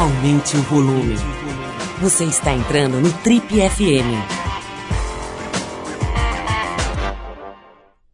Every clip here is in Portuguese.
aumente o volume. Você está entrando no Trip FM.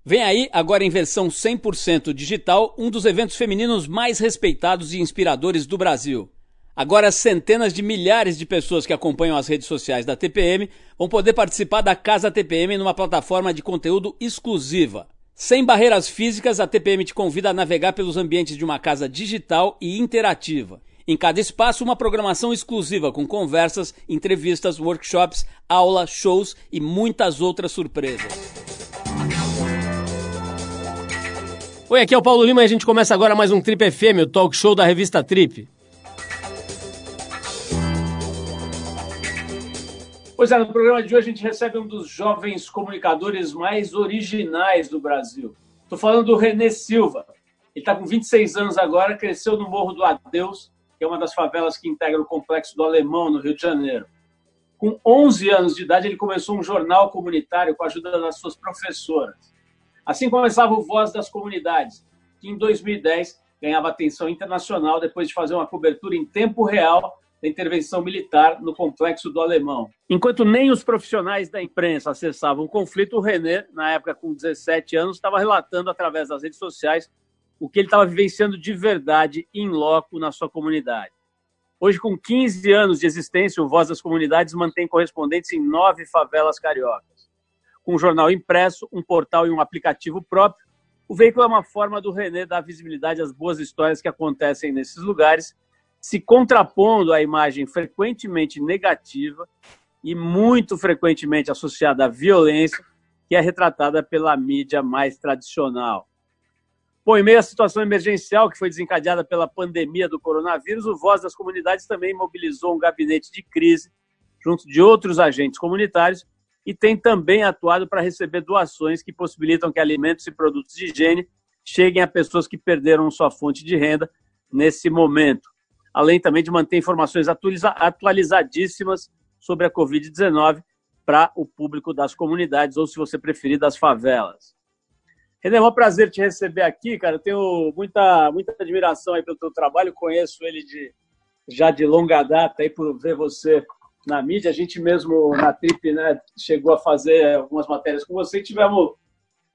Vem aí, agora em versão 100% digital, um dos eventos femininos mais respeitados e inspiradores do Brasil. Agora, centenas de milhares de pessoas que acompanham as redes sociais da TPM vão poder participar da Casa TPM numa plataforma de conteúdo exclusiva. Sem barreiras físicas, a TPM te convida a navegar pelos ambientes de uma casa digital e interativa. Em cada espaço, uma programação exclusiva com conversas, entrevistas, workshops, aula, shows e muitas outras surpresas. Oi, aqui é o Paulo Lima e a gente começa agora mais um Trip FM, o talk show da revista Trip. Pois é, no programa de hoje a gente recebe um dos jovens comunicadores mais originais do Brasil. Estou falando do Renê Silva. Ele está com 26 anos agora, cresceu no Morro do Adeus, que é uma das favelas que integra o Complexo do Alemão, no Rio de Janeiro. Com 11 anos de idade, ele começou um jornal comunitário com a ajuda das suas professoras. Assim começava o Voz das Comunidades, que em 2010 ganhava atenção internacional depois de fazer uma cobertura em tempo real da intervenção militar no complexo do Alemão. Enquanto nem os profissionais da imprensa acessavam o conflito, o René, na época com 17 anos, estava relatando através das redes sociais o que ele estava vivenciando de verdade em loco na sua comunidade. Hoje, com 15 anos de existência, o Voz das Comunidades mantém correspondentes em nove favelas cariocas. Com um jornal impresso, um portal e um aplicativo próprio, o veículo é uma forma do René dar visibilidade às boas histórias que acontecem nesses lugares se contrapondo à imagem frequentemente negativa e muito frequentemente associada à violência que é retratada pela mídia mais tradicional. Bom, em meio à situação emergencial que foi desencadeada pela pandemia do coronavírus, o Voz das Comunidades também mobilizou um gabinete de crise junto de outros agentes comunitários e tem também atuado para receber doações que possibilitam que alimentos e produtos de higiene cheguem a pessoas que perderam sua fonte de renda nesse momento além também de manter informações atualizadíssimas sobre a Covid-19 para o público das comunidades, ou se você preferir, das favelas. René, é um prazer te receber aqui, cara. Eu tenho muita, muita admiração aí pelo teu trabalho, conheço ele de, já de longa data aí por ver você na mídia. A gente mesmo na Trip né, chegou a fazer algumas matérias com você e tivemos,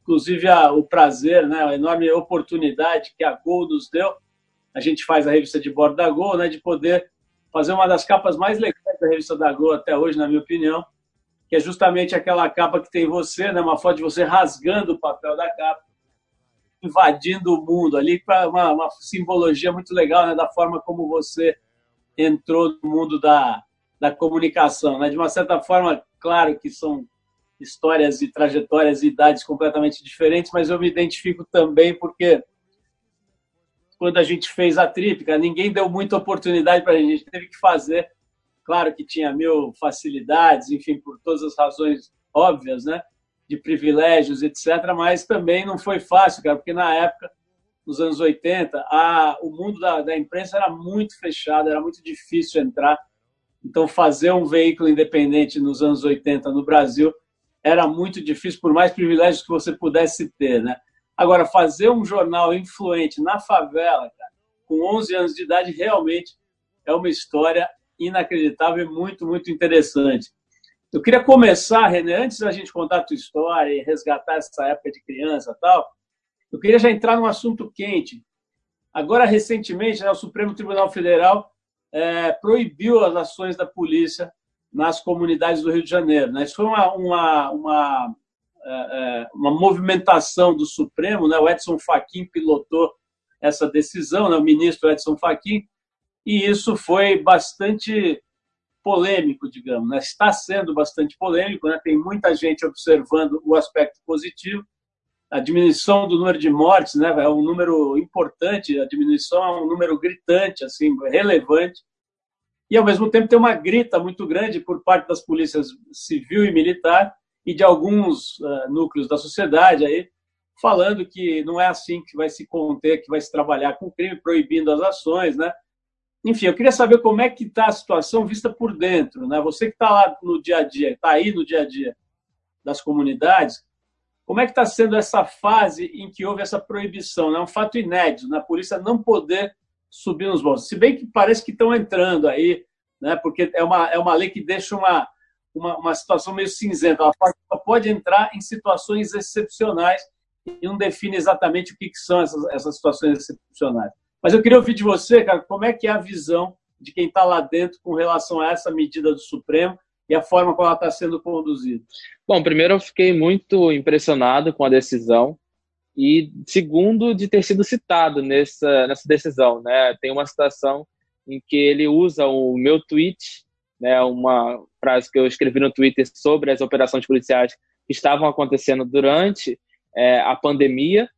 inclusive, a, o prazer, né, a enorme oportunidade que a Gol nos deu a gente faz a revista de bordo da Gol, né, de poder fazer uma das capas mais legais da revista da Gol até hoje, na minha opinião, que é justamente aquela capa que tem você, né, uma foto de você rasgando o papel da capa, invadindo o mundo ali, uma, uma, simbologia muito legal né, da forma como você entrou no mundo da, da comunicação. Né? De uma certa forma, claro que são histórias e trajetórias e idades completamente diferentes, mas eu me identifico também porque quando a gente fez a tríplica, ninguém deu muita oportunidade para a gente teve que fazer. Claro que tinha mil facilidades, enfim, por todas as razões óbvias, né? De privilégios, etc. Mas também não foi fácil, cara, porque na época, nos anos 80, a, o mundo da, da imprensa era muito fechado, era muito difícil entrar. Então, fazer um veículo independente nos anos 80 no Brasil era muito difícil, por mais privilégios que você pudesse ter, né? Agora, fazer um jornal influente na favela, cara, com 11 anos de idade, realmente é uma história inacreditável e muito, muito interessante. Eu queria começar, René, antes da gente contar a tua história e resgatar essa época de criança tal, eu queria já entrar num assunto quente. Agora, recentemente, né, o Supremo Tribunal Federal é, proibiu as ações da polícia nas comunidades do Rio de Janeiro. Né? Isso foi uma, uma, uma é, é, uma movimentação do Supremo, né? o Edson Fachin pilotou essa decisão, né? o ministro Edson Fachin, e isso foi bastante polêmico, digamos, né? está sendo bastante polêmico, né? tem muita gente observando o aspecto positivo, a diminuição do número de mortes né? é um número importante, a diminuição é um número gritante, assim, relevante, e ao mesmo tempo tem uma grita muito grande por parte das polícias civil e militar e de alguns uh, núcleos da sociedade aí falando que não é assim que vai se conter, que vai se trabalhar com o crime, proibindo as ações, né? Enfim, eu queria saber como é que está a situação vista por dentro, né? Você que está lá no dia a dia, está aí no dia a dia das comunidades, como é que está sendo essa fase em que houve essa proibição? É um fato inédito, né? polícia não poder subir nos morros. Se bem que parece que estão entrando aí, né? porque é uma, é uma lei que deixa uma, uma, uma situação meio cinzenta. Ela pode, pode entrar em situações excepcionais e não define exatamente o que, que são essas, essas situações excepcionais. Mas eu queria ouvir de você, cara, como é que é a visão de quem está lá dentro com relação a essa medida do Supremo e a forma como ela está sendo conduzida? Bom, primeiro eu fiquei muito impressionado com a decisão e segundo de ter sido citado nessa nessa decisão, né? Tem uma citação em que ele usa o meu tweet, né? Uma frase que eu escrevi no Twitter sobre as operações policiais que estavam acontecendo durante é, a pandemia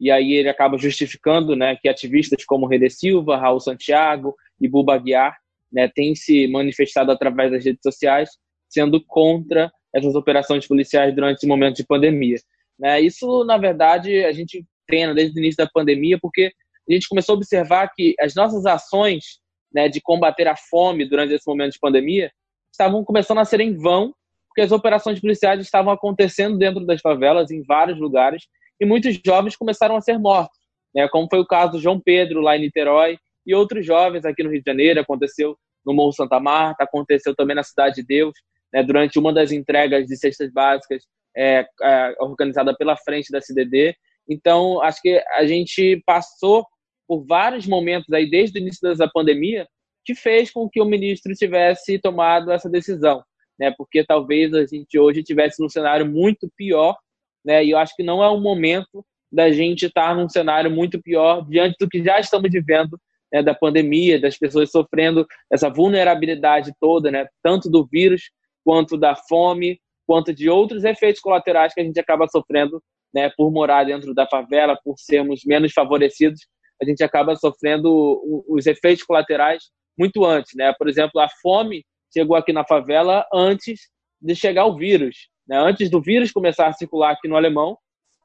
e aí ele acaba justificando né, que ativistas como Rede Silva, Raul Santiago e Buba Guiar né, têm se manifestado através das redes sociais, sendo contra essas operações policiais durante esse momento de pandemia. Né? Isso, na verdade, a gente treina desde o início da pandemia, porque a gente começou a observar que as nossas ações né, de combater a fome durante esse momento de pandemia estavam começando a ser em vão, porque as operações policiais estavam acontecendo dentro das favelas, em vários lugares, e muitos jovens começaram a ser mortos, né? como foi o caso do João Pedro, lá em Niterói, e outros jovens aqui no Rio de Janeiro, aconteceu no Morro Santa Marta, aconteceu também na Cidade de Deus, né? durante uma das entregas de cestas básicas é, é, organizada pela frente da CDD. Então, acho que a gente passou por vários momentos aí, desde o início da pandemia, que fez com que o ministro tivesse tomado essa decisão, né? Porque talvez a gente hoje tivesse num cenário muito pior né? E eu acho que não é o momento da gente estar num cenário muito pior diante do que já estamos vivendo né, da pandemia, das pessoas sofrendo essa vulnerabilidade toda, né? Tanto do vírus quanto da fome, quanto de outros efeitos colaterais que a gente acaba sofrendo, né? Por morar dentro da favela, por sermos menos favorecidos, a gente acaba sofrendo os efeitos colaterais muito antes, né? Por exemplo, a fome chegou aqui na favela antes de chegar o vírus. Né? Antes do vírus começar a circular aqui no alemão,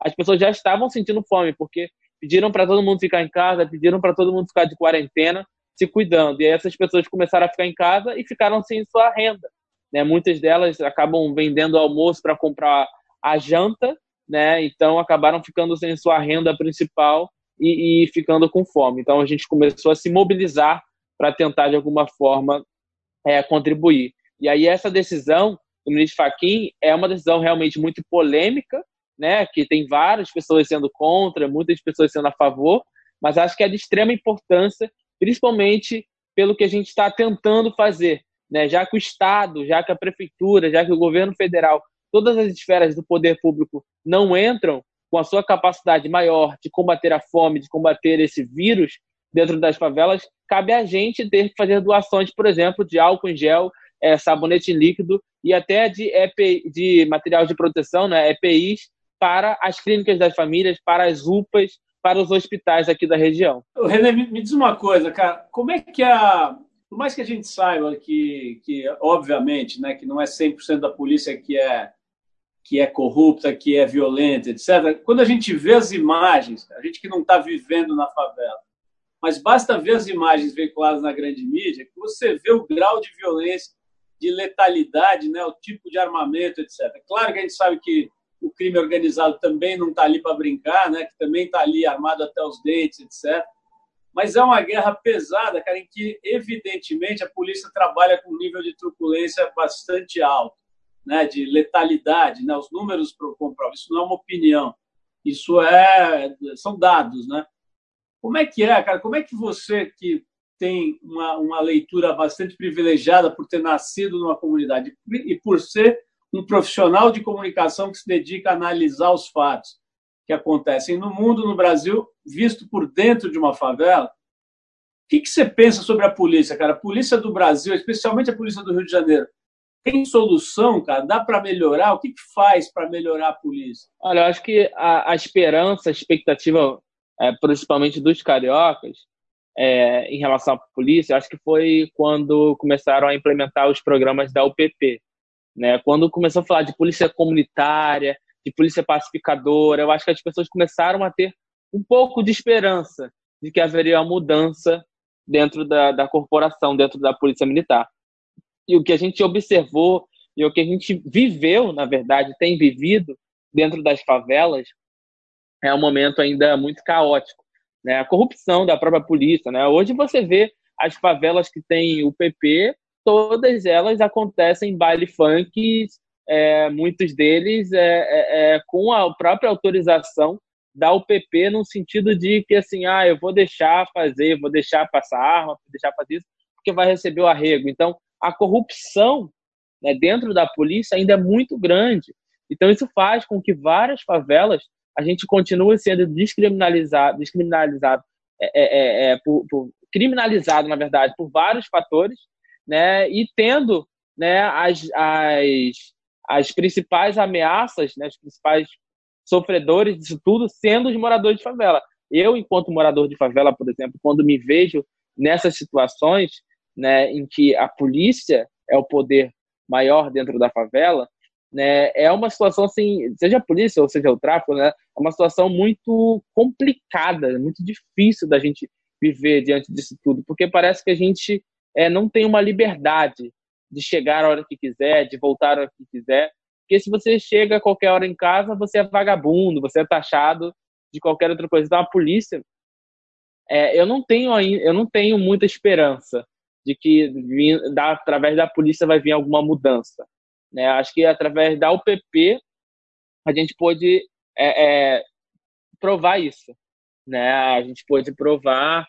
as pessoas já estavam sentindo fome, porque pediram para todo mundo ficar em casa, pediram para todo mundo ficar de quarentena, se cuidando. E aí essas pessoas começaram a ficar em casa e ficaram sem sua renda. Né? Muitas delas acabam vendendo almoço para comprar a janta, né? então acabaram ficando sem sua renda principal e, e ficando com fome. Então a gente começou a se mobilizar para tentar, de alguma forma, é, contribuir. E aí essa decisão do ministro Fachin é uma decisão realmente muito polêmica, né, que tem várias pessoas sendo contra, muitas pessoas sendo a favor, mas acho que é de extrema importância, principalmente pelo que a gente está tentando fazer, né, já que o Estado, já que a prefeitura, já que o governo federal, todas as esferas do poder público não entram com a sua capacidade maior de combater a fome, de combater esse vírus dentro das favelas, cabe a gente ter que fazer doações, por exemplo, de álcool em gel, é, sabonete líquido e até de, EPI, de material de proteção, né, EPIs, para as clínicas das famílias, para as UPAs, para os hospitais aqui da região. René, me diz uma coisa, cara, como é que a. Por mais que a gente saiba que, que obviamente, né, que não é 100% da polícia que é, que é corrupta, que é violenta, etc., quando a gente vê as imagens, a gente que não está vivendo na favela, mas basta ver as imagens veiculadas na grande mídia, que você vê o grau de violência de letalidade, né, o tipo de armamento, etc. Claro que a gente sabe que o crime organizado também não está ali para brincar, né, que também está ali armado até os dentes, etc. Mas é uma guerra pesada, cara, em que, evidentemente, a polícia trabalha com um nível de truculência bastante alto, né, de letalidade. Né, os números comprovam, isso não é uma opinião, isso é, são dados. Né? Como é que é, cara? Como é que você, que tem uma, uma leitura bastante privilegiada por ter nascido numa comunidade e por ser um profissional de comunicação que se dedica a analisar os fatos que acontecem no mundo, no Brasil, visto por dentro de uma favela. O que, que você pensa sobre a polícia, cara? A polícia do Brasil, especialmente a polícia do Rio de Janeiro, tem solução, cara? Dá para melhorar? O que, que faz para melhorar a polícia? Olha, eu acho que a, a esperança, a expectativa, é, principalmente dos cariocas, é, em relação à polícia, acho que foi quando começaram a implementar os programas da UPP. Né? Quando começou a falar de polícia comunitária, de polícia pacificadora, eu acho que as pessoas começaram a ter um pouco de esperança de que haveria uma mudança dentro da, da corporação, dentro da polícia militar. E o que a gente observou e o que a gente viveu, na verdade, tem vivido dentro das favelas, é um momento ainda muito caótico né? A corrupção da própria polícia, né? Hoje você vê as favelas que tem o PP, todas elas acontecem em baile funk, é, muitos deles é, é, é, com a própria autorização da UPP, no sentido de que, assim, ah, eu vou deixar fazer, vou deixar passar arma, vou deixar fazer isso, porque vai receber o arrego. Então, a corrupção né, dentro da polícia ainda é muito grande. Então, isso faz com que várias favelas a gente continue sendo descriminalizado, descriminalizado é, é, é, por, por, criminalizado, na verdade, por vários fatores, né, e tendo né, as, as, as principais ameaças, né, os principais sofredores disso tudo sendo os moradores de favela. Eu, enquanto morador de favela, por exemplo, quando me vejo nessas situações né, em que a polícia é o poder maior dentro da favela, né, é uma situação assim, seja a polícia ou seja o tráfico, né, é uma situação muito complicada, muito difícil da gente viver diante disso tudo, porque parece que a gente é, não tem uma liberdade de chegar a hora que quiser, de voltar a hora que quiser, porque se você chega a qualquer hora em casa, você é vagabundo, você é taxado de qualquer outra coisa. Então a polícia, é, eu não tenho eu não tenho muita esperança de que através da polícia vai vir alguma mudança. Né? Acho que através da UPP a gente pode é, é, provar isso. Né? A gente pode provar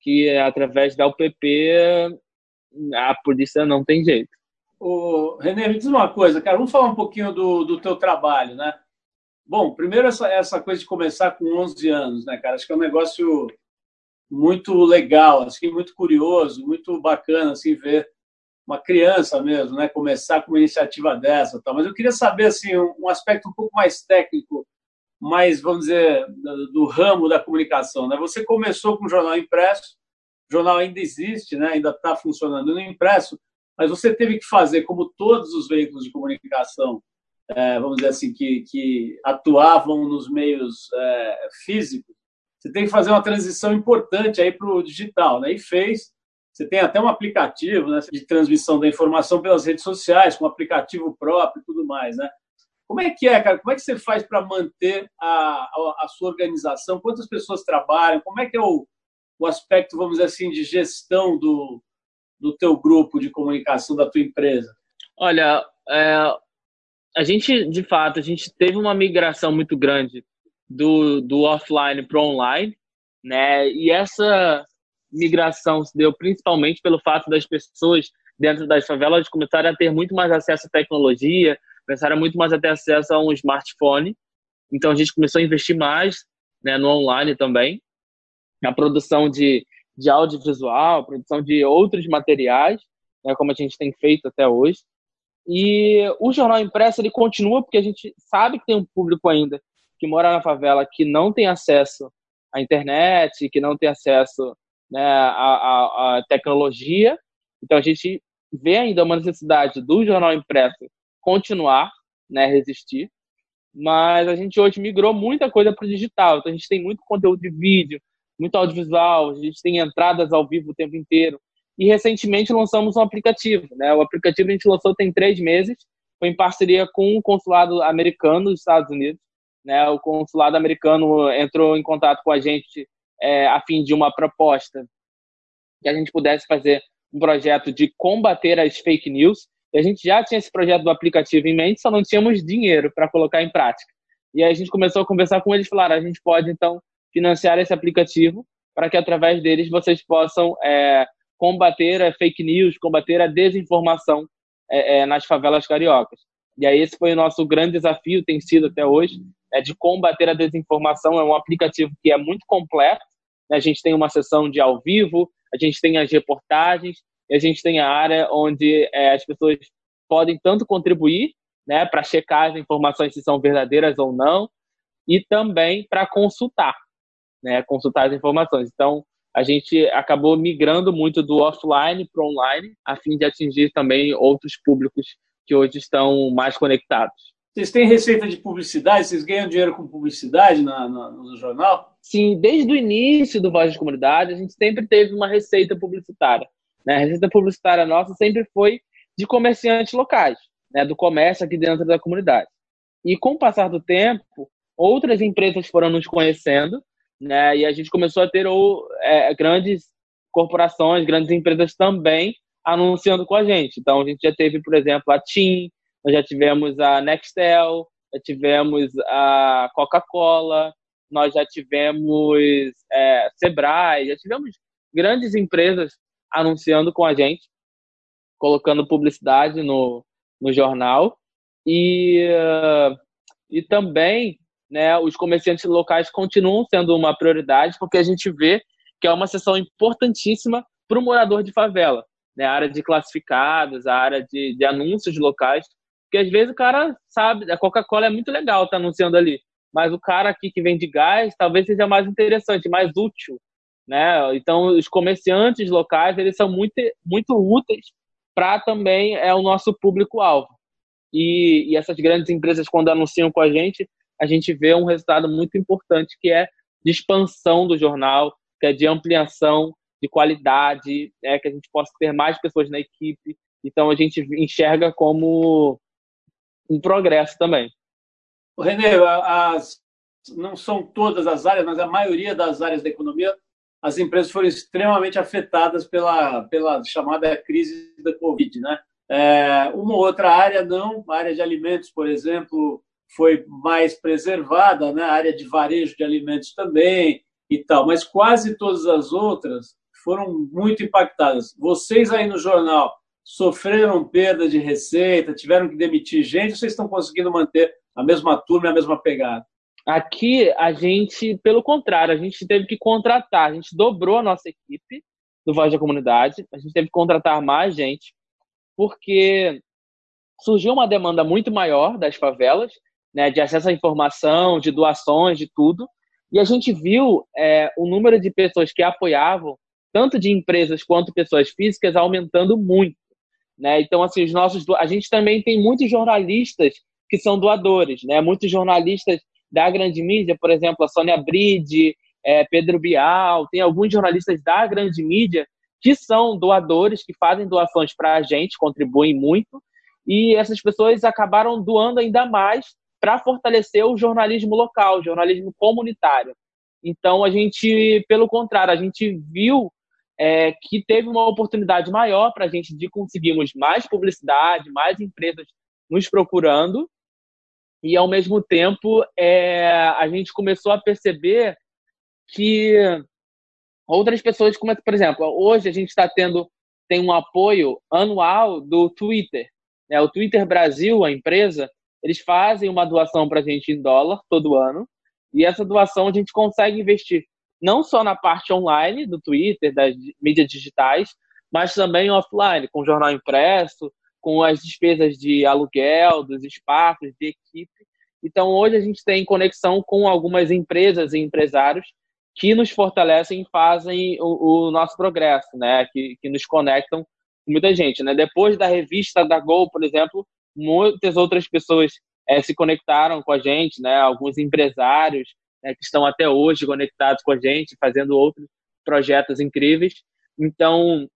que através da UPP a polícia não tem jeito. O Renê, me diz uma coisa, cara, vamos falar um pouquinho do, do teu trabalho, né? Bom, primeiro essa, essa coisa de começar com 11 anos, né, cara? Acho que é um negócio muito legal, assim, muito curioso, muito bacana, assim, ver uma criança mesmo, né, começar com uma iniciativa dessa, tal. Mas eu queria saber, assim, um aspecto um pouco mais técnico, mais, vamos dizer, do, ramo da comunicação, né? Você começou com o jornal impresso, o jornal ainda existe, né, ainda está funcionando no impresso, mas você teve que fazer, como todos os veículos de comunicação, é, vamos dizer assim, que, que atuavam nos meios é, físicos, você tem que fazer uma transição importante aí para o digital, né? E fez. Você tem até um aplicativo né, de transmissão da informação pelas redes sociais, com um aplicativo próprio e tudo mais, né? Como é que é, cara? Como é que você faz para manter a, a, a, sua organização? Quantas pessoas trabalham? Como é que é o, o aspecto, vamos dizer assim, de gestão do, do teu grupo de comunicação, da tua empresa? Olha, é, a gente, de fato, a gente teve uma migração muito grande do, do offline para online, né? E essa migração se deu principalmente pelo fato das pessoas dentro das favelas começarem a ter muito mais acesso à tecnologia, começaram muito mais a ter acesso a um smartphone. Então a gente começou a investir mais né, no online também, na produção de, de audiovisual, produção de outros materiais, né, como a gente tem feito até hoje. E o jornal impresso ele continua porque a gente sabe que tem um público ainda que mora na favela que não tem acesso à internet, que não tem acesso né, à, à, à tecnologia. Então a gente vê ainda uma necessidade do jornal impresso continuar, né, resistir. Mas a gente hoje migrou muita coisa para o digital. Então a gente tem muito conteúdo de vídeo, muito audiovisual, a gente tem entradas ao vivo o tempo inteiro. E recentemente lançamos um aplicativo. Né? O aplicativo a gente lançou tem três meses, foi em parceria com o consulado americano dos Estados Unidos né, o consulado americano entrou em contato com a gente é, a fim de uma proposta que a gente pudesse fazer um projeto de combater as fake news. E a gente já tinha esse projeto do aplicativo em mente, só não tínhamos dinheiro para colocar em prática. E aí a gente começou a conversar com eles falaram: a gente pode então financiar esse aplicativo para que através deles vocês possam é, combater a fake news, combater a desinformação é, é nas favelas cariocas. E aí esse foi o nosso grande desafio, tem sido até hoje, é, de combater a desinformação. É um aplicativo que é muito completo. Né? A gente tem uma sessão de ao vivo, a gente tem as reportagens, e a gente tem a área onde é, as pessoas podem tanto contribuir né, para checar as informações se são verdadeiras ou não, e também para consultar, né, consultar as informações. Então, a gente acabou migrando muito do offline para online, a fim de atingir também outros públicos que hoje estão mais conectados. Vocês têm receita de publicidade? Vocês ganham dinheiro com publicidade na, na, no jornal? Sim, desde o início do Voz de Comunidade, a gente sempre teve uma receita publicitária. Né? A receita publicitária nossa sempre foi de comerciantes locais, né? do comércio aqui dentro da comunidade. E com o passar do tempo, outras empresas foram nos conhecendo né? E a gente começou a ter ou, é, grandes corporações, grandes empresas também anunciando com a gente. Então, a gente já teve, por exemplo, a TIM, nós já tivemos a Nextel, já tivemos a Coca-Cola, nós já tivemos é, Sebrae, já tivemos grandes empresas anunciando com a gente, colocando publicidade no, no jornal. E, e também né, os comerciantes locais continuam sendo uma prioridade, porque a gente vê que é uma seção importantíssima para o morador de favela. Né, a área de classificados, a área de, de anúncios locais, porque às vezes o cara sabe, a Coca-Cola é muito legal tá anunciando ali, mas o cara aqui que vende gás talvez seja mais interessante, mais útil, né? Então os comerciantes locais eles são muito muito úteis para também é o nosso público alvo. E, e essas grandes empresas quando anunciam com a gente, a gente vê um resultado muito importante que é de expansão do jornal, que é de ampliação de qualidade, é que a gente possa ter mais pessoas na equipe. Então a gente enxerga como um progresso também. Renê, as, não são todas as áreas, mas a maioria das áreas da economia, as empresas foram extremamente afetadas pela, pela chamada crise da Covid. Né? É, uma ou outra área não, a área de alimentos, por exemplo, foi mais preservada, né? a área de varejo de alimentos também e tal, mas quase todas as outras foram muito impactadas. Vocês aí no jornal, sofreram perda de receita, tiveram que demitir gente, vocês estão conseguindo manter a mesma turma a mesma pegada? Aqui, a gente, pelo contrário, a gente teve que contratar, a gente dobrou a nossa equipe do Voz da Comunidade, a gente teve que contratar mais gente, porque surgiu uma demanda muito maior das favelas, né, de acesso à informação, de doações, de tudo, e a gente viu é, o número de pessoas que apoiavam, tanto de empresas quanto pessoas físicas, aumentando muito. Né? Então, assim, os nossos, a gente também tem muitos jornalistas que são doadores, né? Muitos jornalistas da grande mídia, por exemplo, a Sônia Bride, é, Pedro Bial, tem alguns jornalistas da grande mídia que são doadores, que fazem doações para a gente, contribuem muito, e essas pessoas acabaram doando ainda mais para fortalecer o jornalismo local, o jornalismo comunitário. Então, a gente, pelo contrário, a gente viu é, que teve uma oportunidade maior para a gente de conseguirmos mais publicidade, mais empresas nos procurando, e ao mesmo tempo é, a gente começou a perceber que outras pessoas, como por exemplo, hoje a gente está tendo tem um apoio anual do Twitter, né? O Twitter Brasil, a empresa, eles fazem uma doação para a gente em dólar todo ano e essa doação a gente consegue investir não só na parte online do Twitter, das mídias digitais, mas também offline, com jornal impresso, com as despesas de aluguel, dos espaços, de equipe. Então, hoje a gente tem conexão com algumas empresas e empresários que nos fortalecem e fazem o, o nosso progresso, né? Que, que nos conectam com muita gente, né? Depois da revista da Gol, por exemplo, muitas outras pessoas é, se conectaram com a gente, né? Alguns empresários, né, que estão até hoje conectados com a gente, fazendo outros projetos incríveis. Então,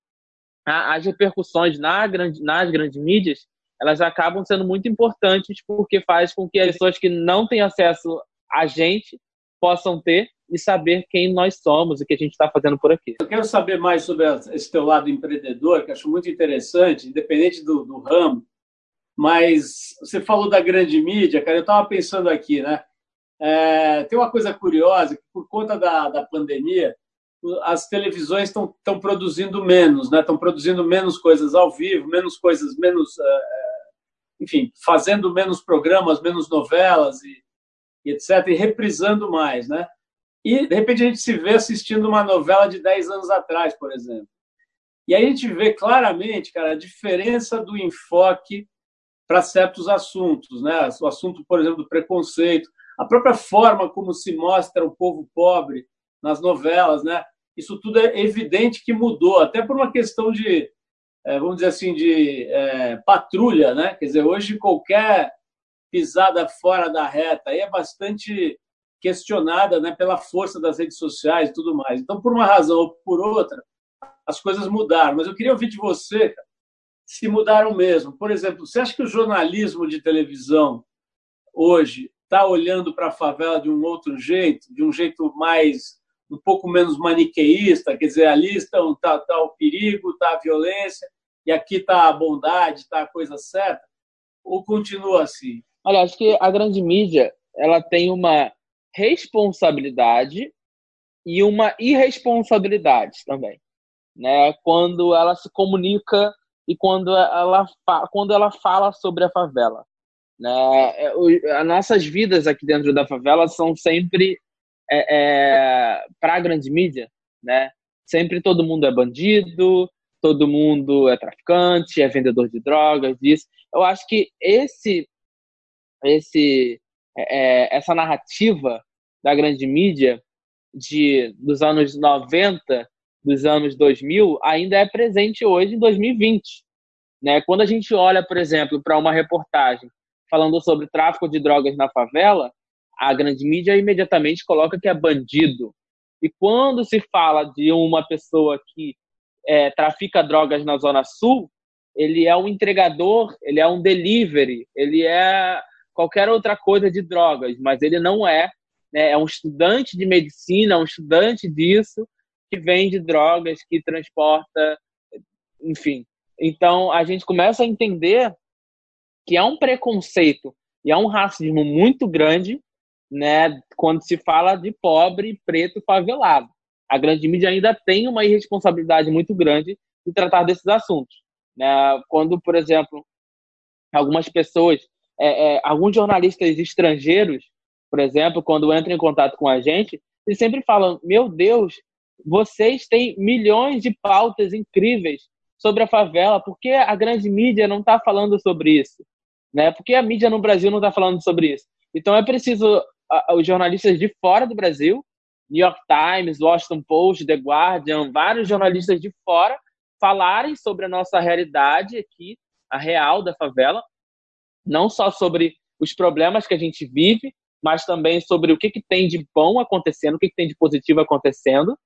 a, as repercussões na grande, nas grandes mídias, elas acabam sendo muito importantes porque faz com que as pessoas que não têm acesso a gente possam ter e saber quem nós somos e o que a gente está fazendo por aqui. Eu quero saber mais sobre esse teu lado empreendedor, que acho muito interessante, independente do, do ramo, mas você falou da grande mídia, cara, eu estava pensando aqui, né? É, tem uma coisa curiosa, que por conta da, da pandemia, as televisões estão produzindo menos, né? Estão produzindo menos coisas ao vivo, menos coisas, menos, é, é, enfim, fazendo menos programas, menos novelas e, e, etc. E reprisando mais, né? E de repente a gente se vê assistindo uma novela de 10 anos atrás, por exemplo. E aí a gente vê claramente, cara, a diferença do enfoque para certos assuntos, né? O assunto, por exemplo, do preconceito, a própria forma como se mostra o povo pobre nas novelas, né? Isso tudo é evidente que mudou, até por uma questão de, é, vamos dizer assim, de é, patrulha, né? Quer dizer, hoje qualquer pisada fora da reta é bastante questionada, né? Pela força das redes sociais e tudo mais. Então, por uma razão ou por outra, as coisas mudaram. Mas eu queria ouvir de você se mudaram mesmo. Por exemplo, você acha que o jornalismo de televisão hoje está olhando para a favela de um outro jeito, de um jeito mais um pouco menos maniqueísta, quer dizer, ali está, está, está o perigo, está a violência, e aqui está a bondade, está a coisa certa, ou continua assim? Olha, acho que a grande mídia ela tem uma responsabilidade e uma irresponsabilidade também, né? Quando ela se comunica e quando ela quando ela fala sobre a favela, né? É, as nossas vidas aqui dentro da favela são sempre é, é, para a grande mídia, né? Sempre todo mundo é bandido, todo mundo é traficante, é vendedor de drogas, isso. Eu acho que esse, esse, é, é essa narrativa da grande mídia de dos anos 90, dos anos 2000, ainda é presente hoje em 2020. Né? Quando a gente olha, por exemplo, para uma reportagem falando sobre tráfico de drogas na favela, a grande mídia imediatamente coloca que é bandido. E quando se fala de uma pessoa que é, trafica drogas na Zona Sul, ele é um entregador, ele é um delivery, ele é qualquer outra coisa de drogas, mas ele não é né, é um estudante de medicina, um estudante disso, que vende drogas, que transporta, enfim. Então, a gente começa a entender que há um preconceito e há um racismo muito grande né, quando se fala de pobre, preto, favelado. A grande mídia ainda tem uma irresponsabilidade muito grande de tratar desses assuntos. Né? Quando, por exemplo, algumas pessoas, é, é, alguns jornalistas estrangeiros por exemplo, quando entram em contato com a gente, eles sempre falam: Meu Deus, vocês têm milhões de pautas incríveis sobre a favela, por que a grande mídia não está falando sobre isso? Né? Por que a mídia no Brasil não está falando sobre isso? Então é preciso os jornalistas de fora do Brasil, New York Times, Washington Post, The Guardian, vários jornalistas de fora falarem sobre a nossa realidade aqui, a real da favela, não só sobre os problemas que a gente vive, mas também sobre o que, que tem de bom acontecendo, o que, que tem de positivo acontecendo.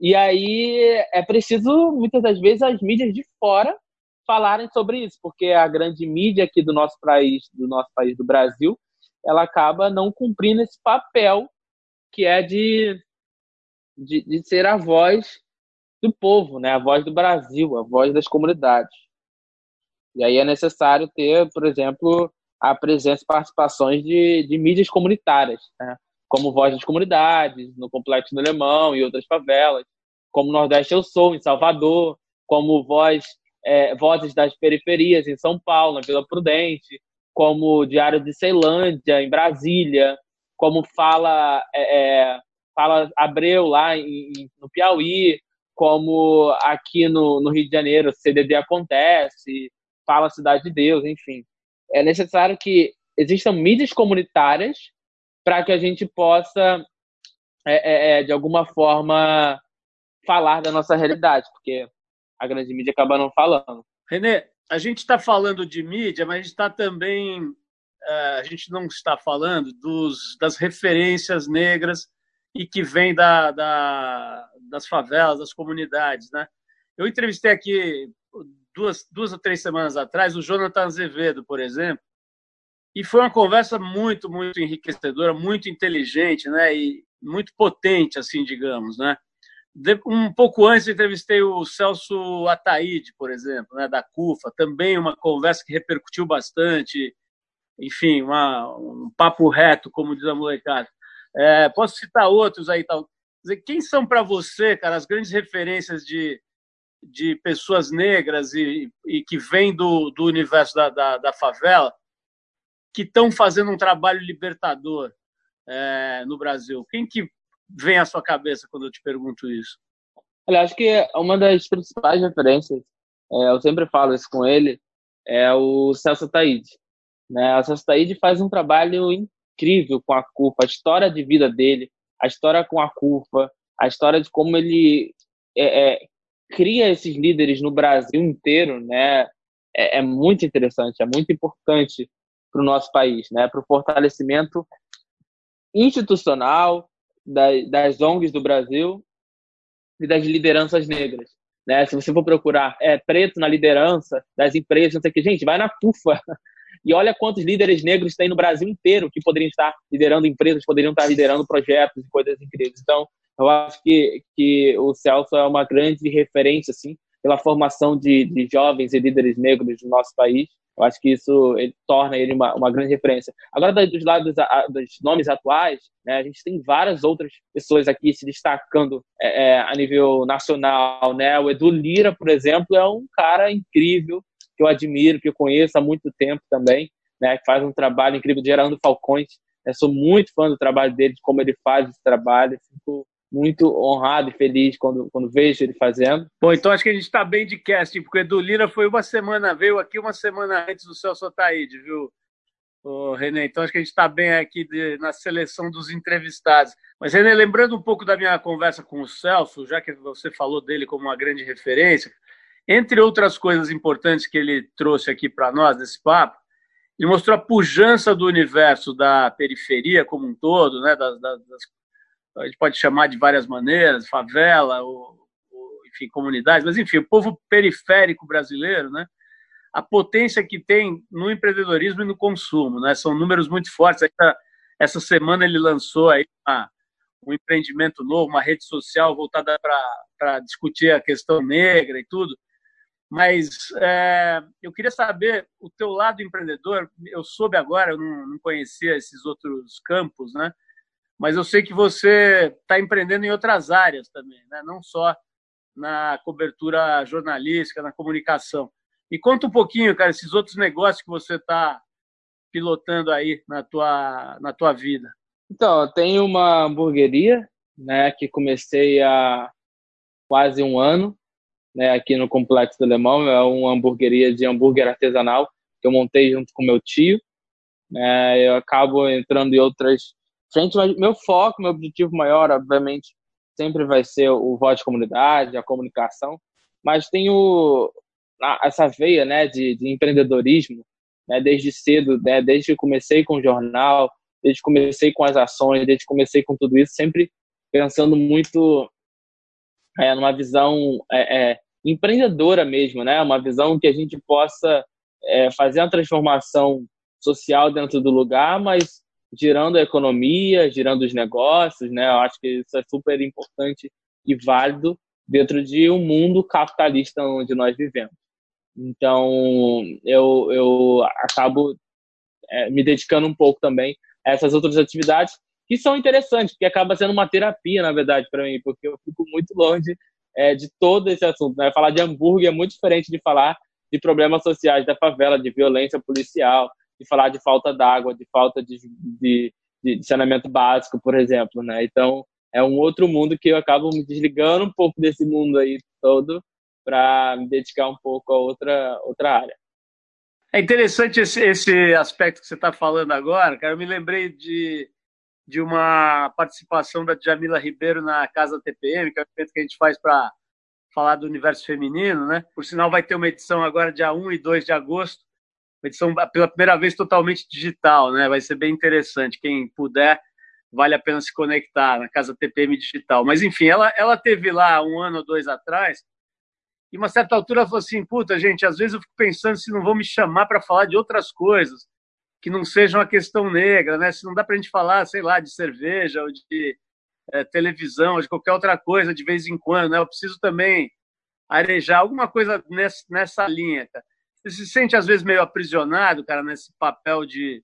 E aí é preciso, muitas das vezes, as mídias de fora falarem sobre isso, porque a grande mídia aqui do nosso país, do nosso país, do Brasil, ela acaba não cumprindo esse papel que é de, de, de ser a voz do povo, né? a voz do Brasil, a voz das comunidades. E aí é necessário ter, por exemplo, a presença e participações de, de mídias comunitárias, né? como Voz das Comunidades, no Complexo do Alemão e outras favelas, como Nordeste Eu Sou, em Salvador, como Voz, é, Vozes das Periferias, em São Paulo, na Vila Prudente, como Diário de Ceilândia, em Brasília, como Fala, é, é Fala Abreu, lá em, no Piauí, como aqui no, no Rio de Janeiro, CDD Acontece, Fala Cidade de Deus, enfim. É necessário que existam mídias comunitárias para que a gente possa, é, é, é, de alguma forma, falar da nossa realidade, porque a grande mídia acaba não falando. Renê, a gente está falando de mídia, mas a gente está também. É, a gente não está falando dos, das referências negras e que vem da, da, das favelas, das comunidades. Né? Eu entrevistei aqui duas, duas ou três semanas atrás, o Jonathan Azevedo, por exemplo, e foi uma conversa muito, muito enriquecedora, muito inteligente, né? E muito potente, assim, digamos, né? Um pouco antes eu entrevistei o Celso Ataíde, por exemplo, né, da CUFA, também uma conversa que repercutiu bastante, enfim, uma, um papo reto, como diz a molecada. É, posso citar outros aí, tal. Quem são para você, cara, as grandes referências de, de pessoas negras e, e que vêm do, do universo da, da, da favela que estão fazendo um trabalho libertador é, no Brasil? Quem que vem à sua cabeça quando eu te pergunto isso? Olha, acho que uma das principais referências, é, eu sempre falo isso com ele, é o Celso Taide. Né? O Celso Taide faz um trabalho incrível com a CUFA, a história de vida dele, a história com a CUFA, a história de como ele é, é, cria esses líderes no Brasil inteiro, né? É, é muito interessante, é muito importante para o nosso país, né? Para o fortalecimento institucional das, das ONGs do Brasil e das lideranças negras. Né? Se você for procurar é, preto na liderança das empresas, não sei o que, gente, vai na PUFA, E olha quantos líderes negros tem no Brasil inteiro que poderiam estar liderando empresas, poderiam estar liderando projetos e coisas incríveis. Então, eu acho que, que o Celso é uma grande referência, assim, pela formação de, de jovens e líderes negros no nosso país. Eu acho que isso ele, torna ele uma, uma grande referência. Agora, dos lados dos nomes atuais, né, a gente tem várias outras pessoas aqui se destacando é, é, a nível nacional. Né? O Edu Lira, por exemplo, é um cara incrível, que eu admiro, que eu conheço há muito tempo também, né, que faz um trabalho incrível gerando falcões. Eu sou muito fã do trabalho dele, de como ele faz esse trabalho. Fico muito honrado e feliz quando, quando vejo ele fazendo. Bom, então acho que a gente está bem de casting, porque o Edu Lira foi uma semana, veio aqui uma semana antes do Celso Taíde, viu, o René? Então acho que a gente está bem aqui de, na seleção dos entrevistados. Mas, René, lembrando um pouco da minha conversa com o Celso, já que você falou dele como uma grande referência, entre outras coisas importantes que ele trouxe aqui para nós nesse papo, ele mostrou a pujança do universo da periferia como um todo, né, das, das, a gente pode chamar de várias maneiras, favela, ou, ou, enfim, comunidades, mas enfim, o povo periférico brasileiro, né? A potência que tem no empreendedorismo e no consumo, né? São números muito fortes. Essa, essa semana ele lançou aí uma, um empreendimento novo, uma rede social voltada para discutir a questão negra e tudo. Mas é, eu queria saber o teu lado empreendedor. Eu soube agora, eu não, não conhecia esses outros campos, né? Mas eu sei que você está empreendendo em outras áreas também, né? não só na cobertura jornalística, na comunicação. Me conta um pouquinho, cara, esses outros negócios que você está pilotando aí na tua, na tua vida. Então, eu tenho uma hamburgueria, né, que comecei há quase um ano, né, aqui no Complexo do Alemão. É uma hamburgueria de hambúrguer artesanal que eu montei junto com meu tio. Né, eu acabo entrando em outras frente, mas meu foco, meu objetivo maior, obviamente, sempre vai ser o voto de comunidade, a comunicação, mas tenho essa veia, né, de, de empreendedorismo, né, desde cedo, né, desde que comecei com o jornal, desde que comecei com as ações, desde que comecei com tudo isso, sempre pensando muito é, numa visão é, é, empreendedora mesmo, né, uma visão que a gente possa é, fazer uma transformação social dentro do lugar, mas girando a economia, girando os negócios, né? Eu acho que isso é super importante e válido dentro de um mundo capitalista onde nós vivemos. Então, eu, eu acabo é, me dedicando um pouco também a essas outras atividades que são interessantes, porque acaba sendo uma terapia, na verdade, para mim, porque eu fico muito longe é, de todo esse assunto. Né? Falar de hambúrguer é muito diferente de falar de problemas sociais da favela, de violência policial, de falar de falta d'água, de falta de, de, de, saneamento básico, por exemplo, né? Então, é um outro mundo que eu acabo me desligando um pouco desse mundo aí todo para me dedicar um pouco a outra, outra área. É interessante esse, esse aspecto que você está falando agora, cara. Eu me lembrei de, de uma participação da Jamila Ribeiro na Casa TPM, que é o evento que a gente faz para falar do universo feminino, né? Por sinal, vai ter uma edição agora dia 1 e 2 de agosto, uma edição pela primeira vez totalmente digital, né? Vai ser bem interessante. Quem puder, vale a pena se conectar na Casa TPM Digital. Mas, enfim, ela, ela teve lá um ano ou dois atrás, e uma certa altura ela falou assim: puta, gente, às vezes eu fico pensando se não vão me chamar para falar de outras coisas que não sejam a questão negra, né? Se não dá para a gente falar, sei lá, de cerveja ou de é, televisão, ou de qualquer outra coisa de vez em quando, né? Eu preciso também arejar alguma coisa nessa, nessa linha, cara. Você se sente às vezes meio aprisionado, cara, nesse papel de,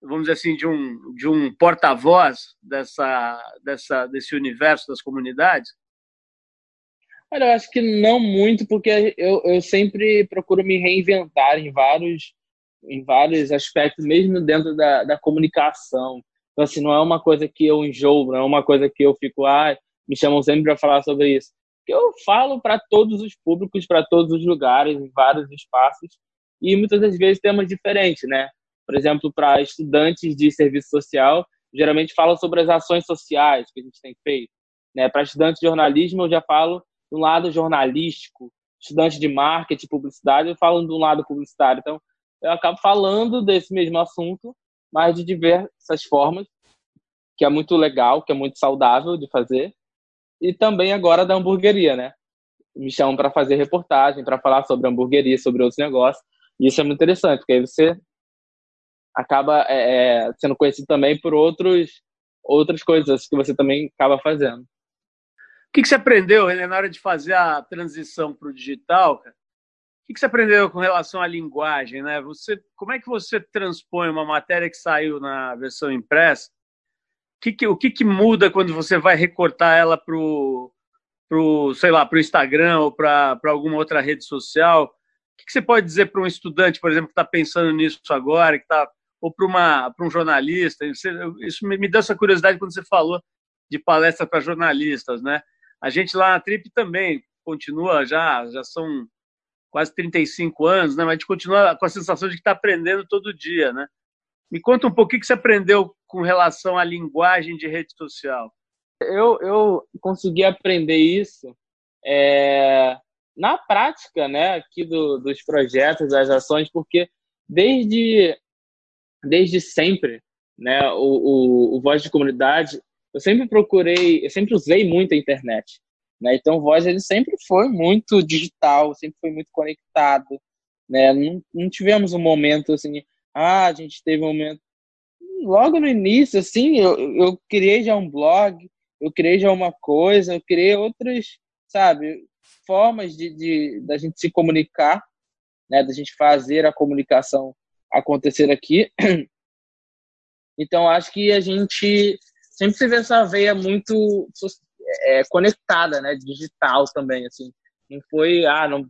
vamos dizer assim, de um, de um porta-voz dessa, dessa, desse universo das comunidades? Olha, eu acho que não muito, porque eu, eu sempre procuro me reinventar em vários, em vários aspectos, mesmo dentro da, da comunicação. Então, assim, não é uma coisa que eu enjoo, não é uma coisa que eu fico, ah, me chamam sempre para falar sobre isso eu falo para todos os públicos, para todos os lugares, em vários espaços, e muitas das vezes temas diferentes, né? Por exemplo, para estudantes de serviço social, geralmente falo sobre as ações sociais que a gente tem feito. Né? Para estudantes de jornalismo, eu já falo um lado jornalístico, estudante de marketing, publicidade, eu falo um lado publicitário. Então, eu acabo falando desse mesmo assunto, mas de diversas formas, que é muito legal, que é muito saudável de fazer e também agora da hamburgueria, né? Me chamam para fazer reportagem, para falar sobre hamburgueria, sobre outros negócios. E isso é muito interessante, porque aí você acaba é, é, sendo conhecido também por outros outras coisas que você também acaba fazendo. O que, você aprendeu, René, na hora de fazer a transição para o digital? Cara? O que você aprendeu com relação à linguagem? Né? Você, como é que você transpõe uma matéria que saiu na versão impressa? Que, que, o que, que muda quando você vai recortar ela para o, sei lá, para o Instagram ou para alguma outra rede social? O que, que você pode dizer para um estudante, por exemplo, que está pensando nisso agora, que está ou para um jornalista? Isso me, me deu essa curiosidade quando você falou de palestra para jornalistas, né? A gente lá na Trip também continua, já, já são quase 35 anos, né? Mas a gente continua com a sensação de que está aprendendo todo dia, né? Me conta um pouco o que você aprendeu com relação à linguagem de rede social. Eu, eu consegui aprender isso é, na prática, né, aqui do, dos projetos, das ações, porque desde desde sempre, né, o, o, o Voz de Comunidade, eu sempre procurei, eu sempre usei muito a internet. Né? Então, o Voz ele sempre foi muito digital, sempre foi muito conectado. Né? Não, não tivemos um momento assim, ah, a gente teve um momento. Logo no início, assim, eu, eu criei já um blog, eu criei já uma coisa, eu criei outras, sabe, formas de, de da gente se comunicar, né, da gente fazer a comunicação acontecer aqui. Então, acho que a gente sempre teve essa veia muito é, conectada, né, digital também, assim. Não foi, ah, não,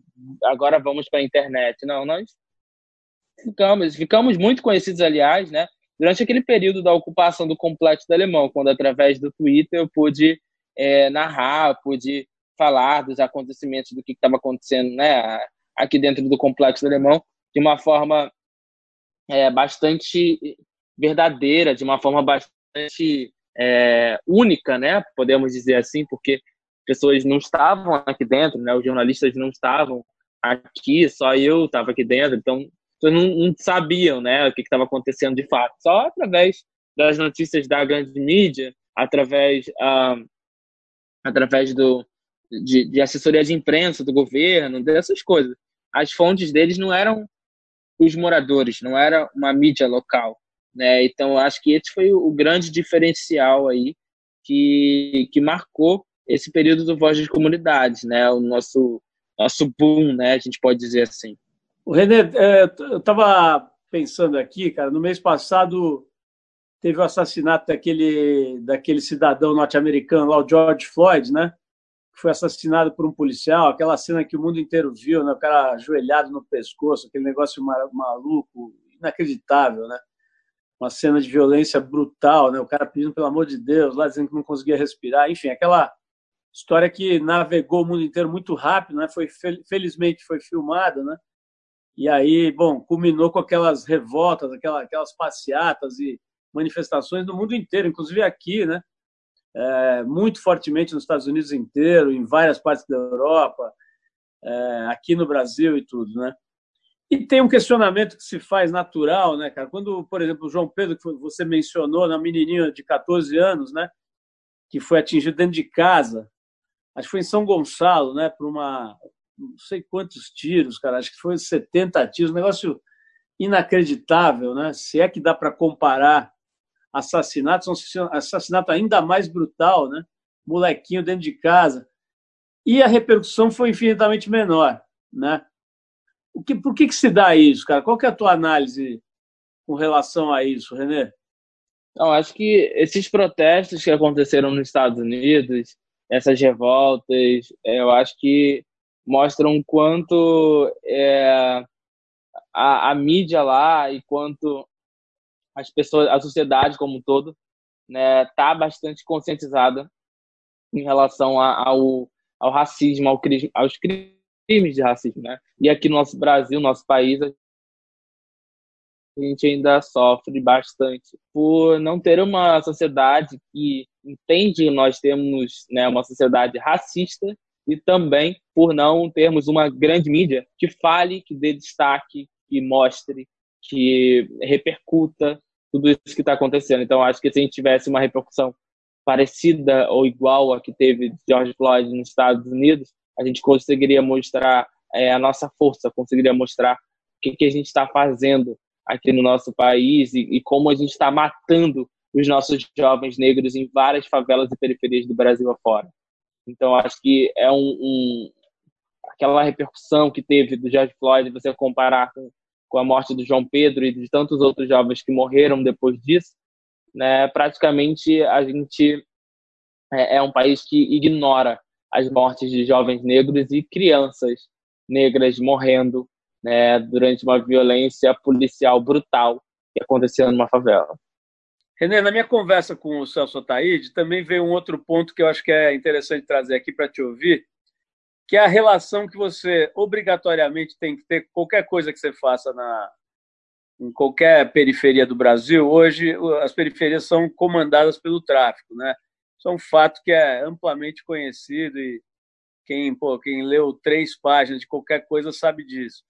agora vamos para a internet. Não, nós ficamos, ficamos muito conhecidos, aliás, né, durante aquele período da ocupação do complexo do Alemão, quando através do Twitter eu pude é, narrar, pude falar dos acontecimentos, do que estava acontecendo, né, aqui dentro do complexo do Alemão, de uma forma é, bastante verdadeira, de uma forma bastante é, única, né? Podemos dizer assim, porque pessoas não estavam aqui dentro, né? Os jornalistas não estavam aqui, só eu estava aqui dentro, então não, não, sabiam, né, o que estava acontecendo de fato. Só através das notícias da grande mídia, através ah, através do de, de assessoria de imprensa do governo, dessas coisas. As fontes deles não eram os moradores, não era uma mídia local. Né? Então, acho que esse foi o grande diferencial aí que, que marcou esse período do Voz de Comunidades, né? o nosso, nosso boom, né? a gente pode dizer assim. O René, é, eu estava pensando aqui, cara, no mês passado teve o assassinato daquele, daquele cidadão norte-americano lá, o George Floyd, né? foi assassinado por um policial, aquela cena que o mundo inteiro viu, né? o cara ajoelhado no pescoço, aquele negócio maluco, inacreditável, né? Uma cena de violência brutal, né? O cara pedindo pelo amor de Deus, lá dizendo que não conseguia respirar, enfim, aquela história que navegou o mundo inteiro muito rápido, né? Foi felizmente foi filmada, né? E aí, bom, culminou com aquelas revoltas, aquelas, aquelas passeatas e manifestações no mundo inteiro, inclusive aqui, né? é, muito fortemente nos Estados Unidos inteiro, em várias partes da Europa, é, aqui no Brasil e tudo, né? E tem um questionamento que se faz natural, né, cara? Quando, por exemplo, o João Pedro, que você mencionou, na menininha de 14 anos, né, que foi atingido dentro de casa, acho que foi em São Gonçalo, né, por uma, não sei quantos tiros, cara, acho que foi 70 tiros, um negócio inacreditável, né? Se é que dá para comparar assassinatos, um assassinato ainda mais brutal, né? Molequinho dentro de casa. E a repercussão foi infinitamente menor, né? O que, por que, que se dá isso, cara? Qual que é a tua análise com relação a isso, René? Não, acho que esses protestos que aconteceram nos Estados Unidos, essas revoltas, é, eu acho que mostram quanto é, a, a mídia lá e quanto as pessoas, a sociedade como um todo, né, tá bastante conscientizada em relação a, ao, ao racismo, ao, aos crimes de racismo, né? E aqui no nosso Brasil, nosso país, a gente ainda sofre bastante por não ter uma sociedade que entende que nós temos né, uma sociedade racista e também por não termos uma grande mídia que fale, que dê destaque, que mostre, que repercuta tudo isso que está acontecendo. Então, acho que se a gente tivesse uma repercussão parecida ou igual a que teve George Floyd nos Estados Unidos, a gente conseguiria mostrar é, a nossa força, conseguiria mostrar o que, que a gente está fazendo aqui no nosso país e, e como a gente está matando os nossos jovens negros em várias favelas e periferias do Brasil afora. Então, acho que é um, um, aquela repercussão que teve do George Floyd, você comparar com, com a morte do João Pedro e de tantos outros jovens que morreram depois disso, né, praticamente a gente é, é um país que ignora as mortes de jovens negros e crianças negras morrendo né, durante uma violência policial brutal que aconteceu numa favela. Renê, na minha conversa com o Celso Ataíde, também veio um outro ponto que eu acho que é interessante trazer aqui para te ouvir, que é a relação que você obrigatoriamente tem que ter qualquer coisa que você faça na, em qualquer periferia do Brasil. Hoje, as periferias são comandadas pelo tráfico, né? Isso é um fato que é amplamente conhecido e quem, pô, quem leu três páginas de qualquer coisa sabe disso.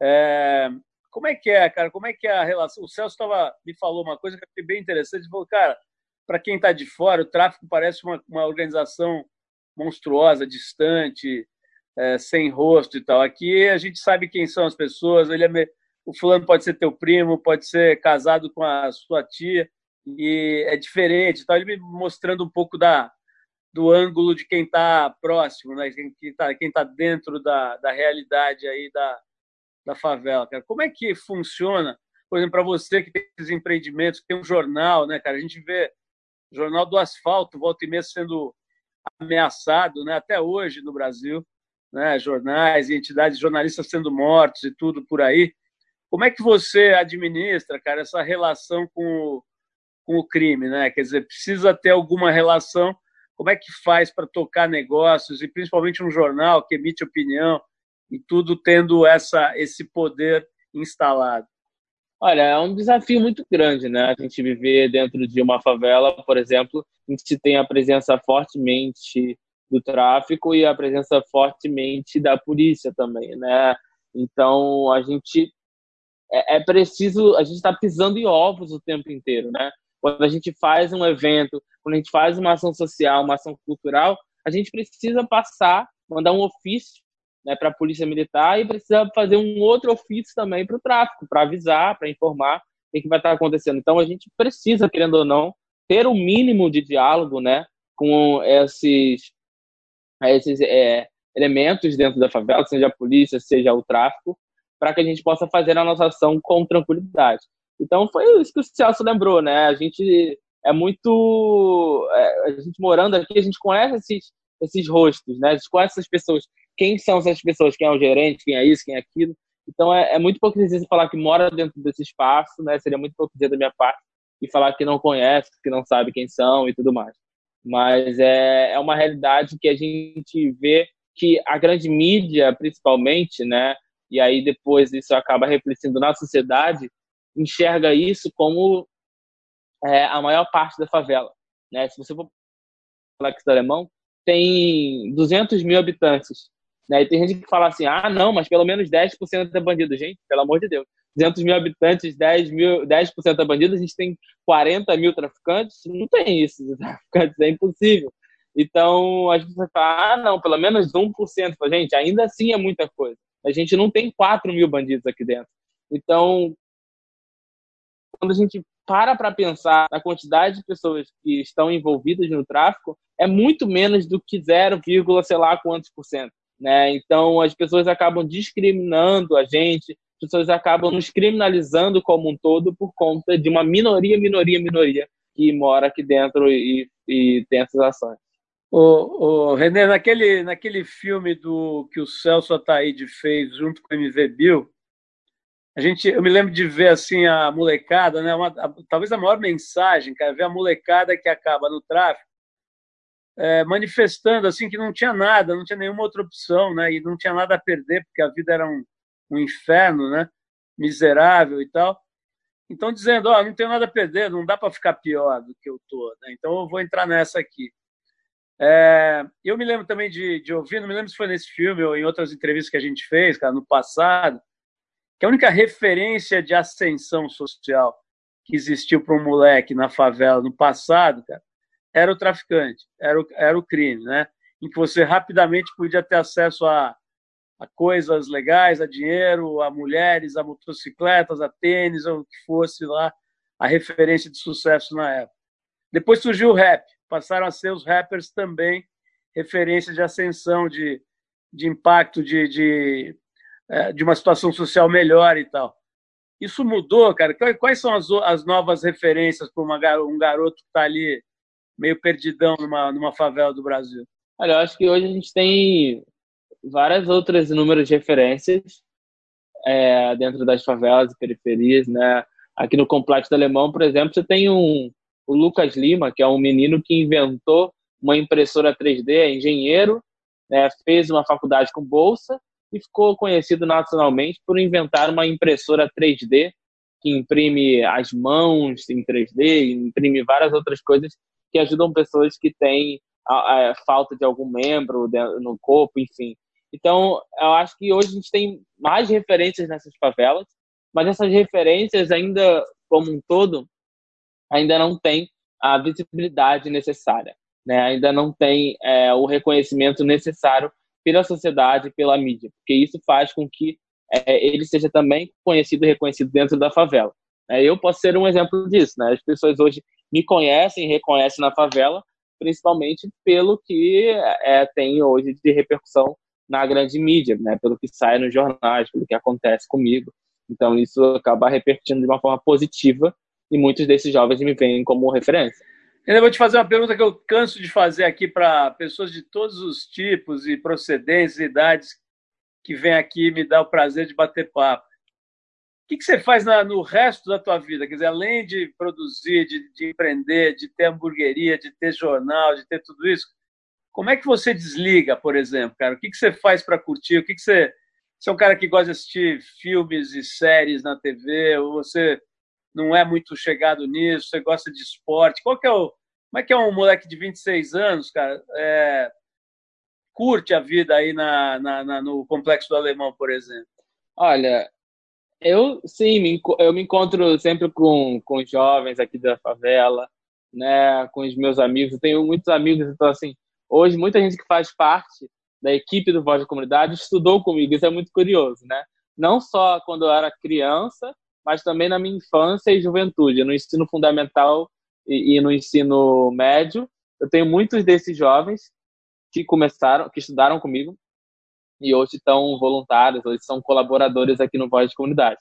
É, como é que é, cara? Como é que é a relação? O Celso tava, me falou uma coisa que eu achei bem interessante. Ele falou, cara, para quem está de fora, o tráfico parece uma, uma organização monstruosa, distante, é, sem rosto e tal. Aqui a gente sabe quem são as pessoas. Ele é, o fulano pode ser teu primo, pode ser casado com a sua tia e é diferente. Então ele me mostrando um pouco da do ângulo de quem está próximo, né? Quem está quem tá dentro da, da realidade aí da da favela, cara. Como é que funciona, por exemplo, para você que tem esses empreendimentos, que tem um jornal, né, cara? A gente vê o jornal do asfalto, volta e meia sendo ameaçado, né, até hoje no Brasil, né, jornais e entidades jornalistas sendo mortos e tudo por aí. Como é que você administra, cara, essa relação com o, com o crime, né? Quer dizer, precisa ter alguma relação. Como é que faz para tocar negócios e principalmente um jornal que emite opinião, e tudo tendo essa, esse poder instalado? Olha, é um desafio muito grande, né? A gente viver dentro de uma favela, por exemplo, a gente tem a presença fortemente do tráfico e a presença fortemente da polícia também, né? Então a gente é, é preciso, a gente está pisando em ovos o tempo inteiro, né? Quando a gente faz um evento, quando a gente faz uma ação social, uma ação cultural, a gente precisa passar, mandar um ofício né, para a polícia militar e precisa fazer um outro ofício também para o tráfico, para avisar, para informar o que, vai estar tá acontecendo. Então a gente precisa, querendo ou não, ter o um mínimo de diálogo, né, com esses esses é, elementos dentro da favela, seja a polícia, seja o tráfico, para que a gente possa fazer a nossa ação com tranquilidade. Então foi isso que o Celso lembrou, né? A gente é muito, é, a gente morando aqui, a gente conhece esses esses rostos, né? A gente conhece essas pessoas quem são essas pessoas, quem é o gerente, quem é isso, quem é aquilo. Então é, é muito hipocrisia falar que mora dentro desse espaço, né? Seria muito hipocrisia da minha parte e falar que não conhece, que não sabe quem são e tudo mais. Mas é, é uma realidade que a gente vê que a grande mídia, principalmente, né? E aí depois isso acaba refletindo na sociedade, enxerga isso como é, a maior parte da favela, né? Se você for falar que é alemão, tem 200 mil habitantes. Né? E tem gente que fala assim, ah, não, mas pelo menos 10% é bandido. Gente, pelo amor de Deus. 200 mil habitantes, 10, mil, 10% é bandido, a gente tem 40 mil traficantes. Não tem isso, traficantes, é impossível. Então, a gente vai falar, ah, não, pelo menos 1%. Gente, ainda assim é muita coisa. A gente não tem 4 mil bandidos aqui dentro. Então, quando a gente para para pensar na quantidade de pessoas que estão envolvidas no tráfico, é muito menos do que 0, sei lá quantos por cento. Né? Então, as pessoas acabam discriminando a gente, as pessoas acabam nos criminalizando como um todo por conta de uma minoria, minoria, minoria que mora aqui dentro e, e tem essas ações. O, o René, naquele, naquele filme do que o Celso Ataíde fez junto com o MV Bill, a gente, eu me lembro de ver assim a molecada, né? Uma, a, talvez a maior mensagem, cara, ver a molecada que acaba no tráfico é, manifestando assim que não tinha nada, não tinha nenhuma outra opção, né? E não tinha nada a perder porque a vida era um, um inferno, né? Miserável e tal. Então dizendo, ó, oh, não tenho nada a perder, não dá para ficar pior do que eu tô, né? Então eu vou entrar nessa aqui. É, eu me lembro também de, de ouvir, não me lembro se foi nesse filme ou em outras entrevistas que a gente fez, cara, no passado, que a única referência de ascensão social que existiu para um moleque na favela no passado, cara, era o traficante, era o, era o crime, né? Em que você rapidamente podia ter acesso a, a coisas legais, a dinheiro, a mulheres, a motocicletas, a tênis, ou o que fosse lá a referência de sucesso na época. Depois surgiu o rap, passaram a ser os rappers também referência de ascensão, de, de impacto, de, de, é, de uma situação social melhor e tal. Isso mudou, cara? Quais são as, as novas referências para um garoto que está ali meio perdidão numa, numa favela do Brasil? Olha, eu acho que hoje a gente tem várias outras inúmeras referências é, dentro das favelas e periferias, né? Aqui no Complexo do Alemão, por exemplo, você tem um, o Lucas Lima, que é um menino que inventou uma impressora 3D, é engenheiro, né, fez uma faculdade com bolsa e ficou conhecido nacionalmente por inventar uma impressora 3D que imprime as mãos em 3D, imprime várias outras coisas que ajudam pessoas que têm a, a falta de algum membro no corpo, enfim. Então, eu acho que hoje a gente tem mais referências nessas favelas, mas essas referências ainda, como um todo, ainda não têm a visibilidade necessária, né? ainda não tem é, o reconhecimento necessário pela sociedade, pela mídia, porque isso faz com que é, ele seja também conhecido e reconhecido dentro da favela. É, eu posso ser um exemplo disso. Né? As pessoas hoje me conhecem, reconhecem na favela, principalmente pelo que é, tem hoje de repercussão na grande mídia, né? pelo que sai nos jornais, pelo que acontece comigo. Então, isso acaba repercutindo de uma forma positiva e muitos desses jovens me veem como referência. Eu vou te fazer uma pergunta que eu canso de fazer aqui para pessoas de todos os tipos e procedências e idades que vêm aqui me dar o prazer de bater papo. Que, que você faz na, no resto da tua vida? Quer dizer, além de produzir, de, de empreender, de ter hamburgueria, de ter jornal, de ter tudo isso, como é que você desliga, por exemplo, cara? O que, que você faz para curtir? O que, que você. Você é um cara que gosta de assistir filmes e séries na TV, ou você não é muito chegado nisso, você gosta de esporte. Qual que é o. Como é que é um moleque de 26 anos, cara? É, curte a vida aí na, na, na, no Complexo do Alemão, por exemplo? Olha, eu sim, me, eu me encontro sempre com, com jovens aqui da favela, né, com os meus amigos. Eu tenho muitos amigos, então assim, hoje muita gente que faz parte da equipe do Voz da Comunidade estudou comigo. Isso é muito curioso, né? Não só quando eu era criança, mas também na minha infância e juventude, no ensino fundamental e, e no ensino médio. Eu tenho muitos desses jovens que começaram, que estudaram comigo e hoje estão voluntários, hoje são colaboradores aqui no Voz de Comunidade.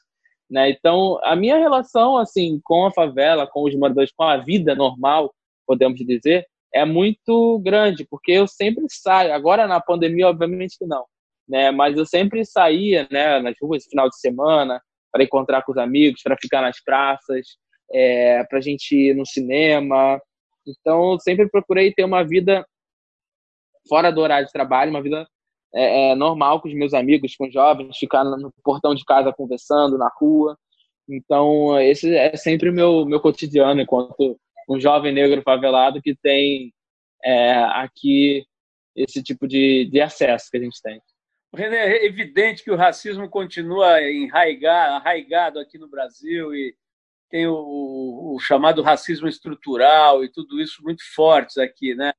Né? Então, a minha relação assim com a favela, com os moradores, com a vida normal, podemos dizer, é muito grande, porque eu sempre saio. Agora na pandemia, obviamente que não, né? Mas eu sempre saía, né, nas ruas final de semana, para encontrar com os amigos, para ficar nas praças, é, para a gente ir no cinema. Então, sempre procurei ter uma vida fora do horário de trabalho, uma vida é, é, normal com os meus amigos, com os jovens, ficar no portão de casa conversando, na rua. Então, esse é sempre o meu, meu cotidiano enquanto um jovem negro favelado que tem é, aqui esse tipo de, de acesso que a gente tem. René, é evidente que o racismo continua enraigado, aqui no Brasil e tem o, o, chamado racismo estrutural e tudo isso muito fortes aqui, né?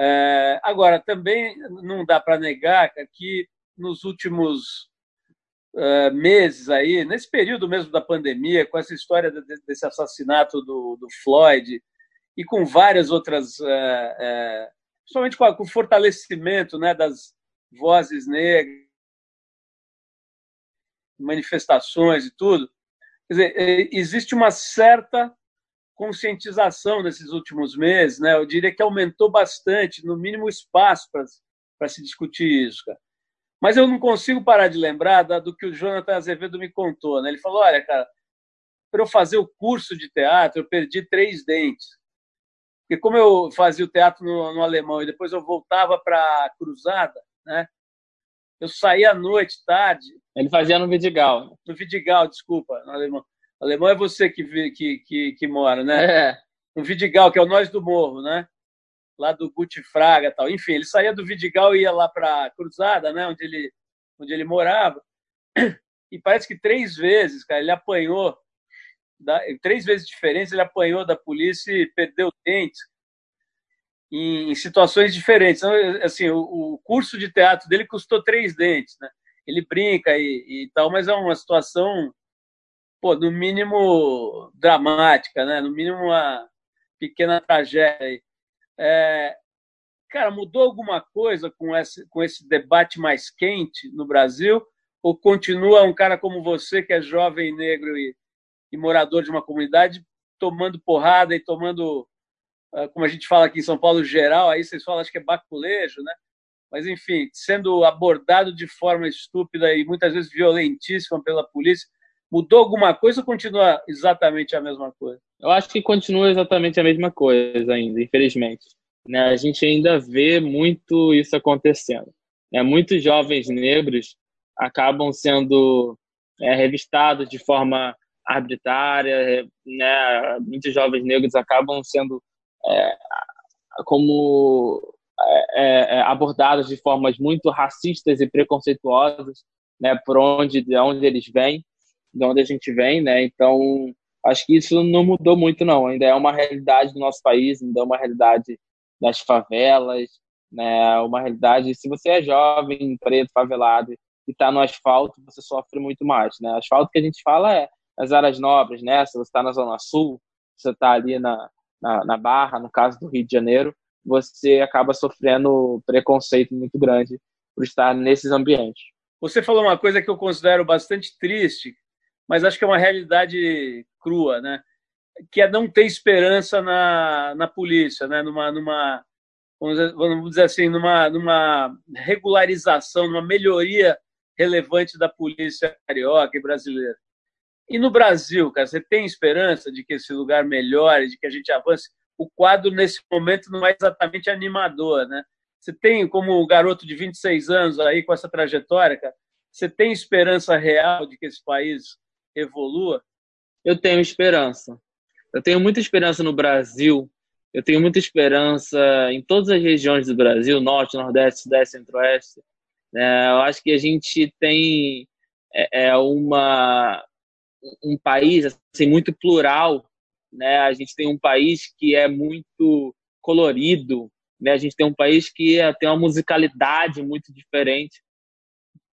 É, agora, também não dá para negar que nos últimos uh, meses aí, nesse período mesmo da pandemia, com essa história de, desse assassinato do, do, Floyd e com várias outras, uh, uh, principalmente com, com, o fortalecimento né, das, vozes negras, manifestações e tudo. Quer dizer, é, existe uma certa conscientização nesses últimos meses, né? Eu diria que aumentou bastante, no mínimo, espaço para se discutir isso, cara. Mas eu não consigo parar de lembrar do que o Jonathan Azevedo me contou, né? Ele falou: olha, cara, para eu fazer o curso de teatro, eu perdi três dentes. Porque como eu fazia o teatro no, no alemão e depois eu voltava para a cruzada, né? Eu saía à noite, tarde. Ele fazia no Vidigal. No Vidigal, desculpa, no alemão. Alemão é você que, que, que, que mora, né? É. No Vidigal, que é o Nós do Morro, né? Lá do Guti Fraga tal. Enfim, ele saía do Vidigal e ia lá para Cruzada, né? Onde ele, onde ele morava. E parece que três vezes, cara, ele apanhou. Da, três vezes diferentes, ele apanhou da polícia e perdeu dentes em situações diferentes. Então, assim, o, o, curso de teatro dele custou três dentes, né? ele brinca e, e tal, mas é uma situação, pô, no mínimo dramática, né? No mínimo uma pequena tragédia. É, cara, mudou alguma coisa com esse, com esse debate mais quente no Brasil? Ou continua um cara como você, que é jovem, negro e, e morador de uma comunidade, tomando porrada e tomando, ah, como a gente fala aqui em São Paulo, geral, aí vocês falam, acho que é baculejo, né? Mas, enfim, sendo abordado de forma estúpida e muitas vezes violentíssima pela polícia, mudou alguma coisa ou continua exatamente a mesma coisa? Eu acho que continua exatamente a mesma coisa ainda, infelizmente. Né? A gente ainda vê muito isso acontecendo. Né? Muitos jovens negros acabam sendo é, revistados de forma arbitrária, né? muitos jovens negros acabam sendo é, como é, é, abordados de formas muito racistas e preconceituosas, né, por onde, de onde eles vêm, de onde a gente vem, né, então acho que isso não mudou muito não, ainda é uma realidade do nosso país, ainda é uma realidade das favelas, né, uma realidade, se você é jovem, preto, favelado e está no asfalto, você sofre muito mais, né, asfalto que a gente fala é as áreas nobres, né, se você está na Zona Sul, você está ali na, na, na Barra, no caso do Rio de Janeiro, você acaba sofrendo preconceito muito grande por estar nesses ambientes. Você falou uma coisa que eu considero bastante triste, mas acho que é uma realidade crua, né? Que é não ter esperança na, na polícia, né? Numa, numa vamos dizer, vamos dizer assim, numa, numa regularização, numa melhoria relevante da polícia carioca e brasileira. E no Brasil, cara, você tem esperança de que esse lugar melhore, de que a gente avance? o quadro nesse momento não é exatamente animador, né? Você tem, como um garoto de 26 anos aí com essa trajetória, cara, você tem esperança real de que esse país evolua? Eu tenho esperança. Eu tenho muita esperança no Brasil. Eu tenho muita esperança em todas as regiões do Brasil, norte, nordeste, sudeste, centro-oeste. É, eu acho que a gente tem é, é uma um país assim muito plural né? A gente tem um país que é muito colorido, né? A gente tem um país que é, tem uma musicalidade muito diferente.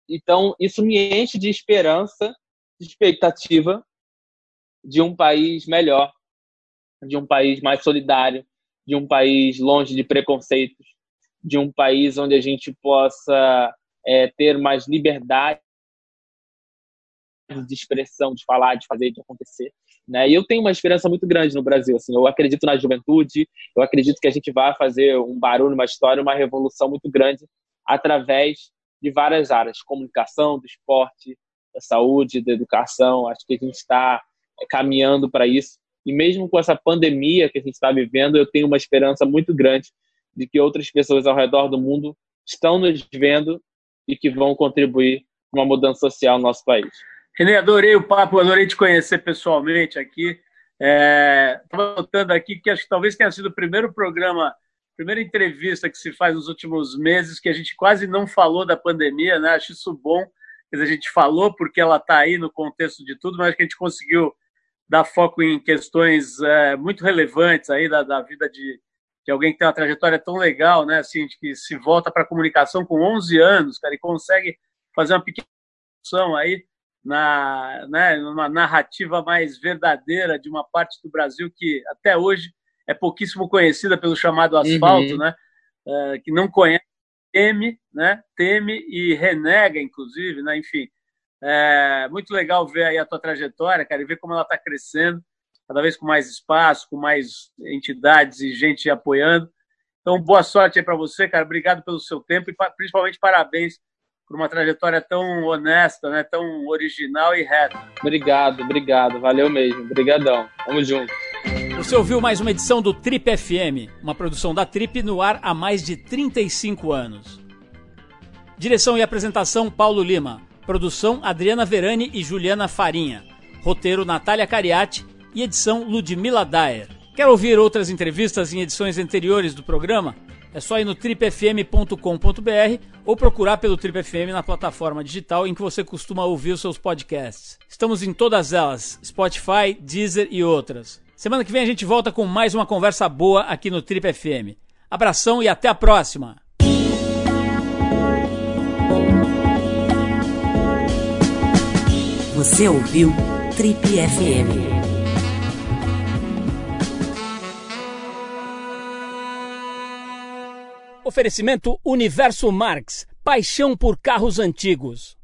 Então, isso me enche de esperança, expectativa de um país melhor, de um país mais solidário, de um país longe de preconceitos, de um país onde a gente possa é, ter mais liberdade de expressão, de falar, de fazer, de acontecer. Né? E eu tenho uma esperança muito grande no Brasil. Assim, eu acredito na juventude, eu acredito que a gente vai fazer um barulho, uma história, uma revolução muito grande através de várias áreas, comunicação, do esporte, da saúde, da educação. Acho que a gente está é, caminhando para isso. E mesmo com essa pandemia que a gente está vivendo, eu tenho uma esperança muito grande de que outras pessoas ao redor do mundo estão nos vendo e que vão contribuir para uma mudança social no nosso país. Renê, adorei o papo, adorei te conhecer pessoalmente aqui. Estava é, notando aqui que acho que talvez tenha sido o primeiro programa, primeira entrevista que se faz nos últimos meses que a gente quase não falou da pandemia, né? Acho isso bom. A gente falou porque ela está aí no contexto de tudo, mas que a gente conseguiu dar foco em questões é, muito relevantes aí da, da vida de, de alguém que tem uma trajetória tão legal, né? Assim, que se volta para a comunicação com 11 anos, cara, e consegue fazer uma pequena aí na, né, numa narrativa mais verdadeira de uma parte do Brasil que até hoje é pouquíssimo conhecida pelo chamado asfalto, uhum. né, é, que não conhece, teme, né, teme e renega, inclusive, né, enfim. É muito legal ver aí a tua trajetória, cara, e ver como ela está crescendo, cada vez com mais espaço, com mais entidades e gente apoiando. Então, boa sorte aí para você, cara. Obrigado pelo seu tempo e principalmente parabéns por uma trajetória tão honesta, né, tão original e reta. Obrigado, obrigado, valeu mesmo, obrigadão, tamo junto. Você ouviu mais uma edição do Trip FM, uma produção da Trip no ar há mais de 35 anos. Direção e apresentação Paulo Lima, produção Adriana Verani e Juliana Farinha, roteiro Natália Cariati e edição Ludmila Daer. Quer ouvir outras entrevistas em edições anteriores do programa? É só ir no tripfm.com.br ou procurar pelo Trip FM na plataforma digital em que você costuma ouvir os seus podcasts. Estamos em todas elas: Spotify, Deezer e outras. Semana que vem a gente volta com mais uma conversa boa aqui no Trip FM. Abração e até a próxima! Você ouviu Trip FM. Oferecimento Universo Marx. Paixão por carros antigos.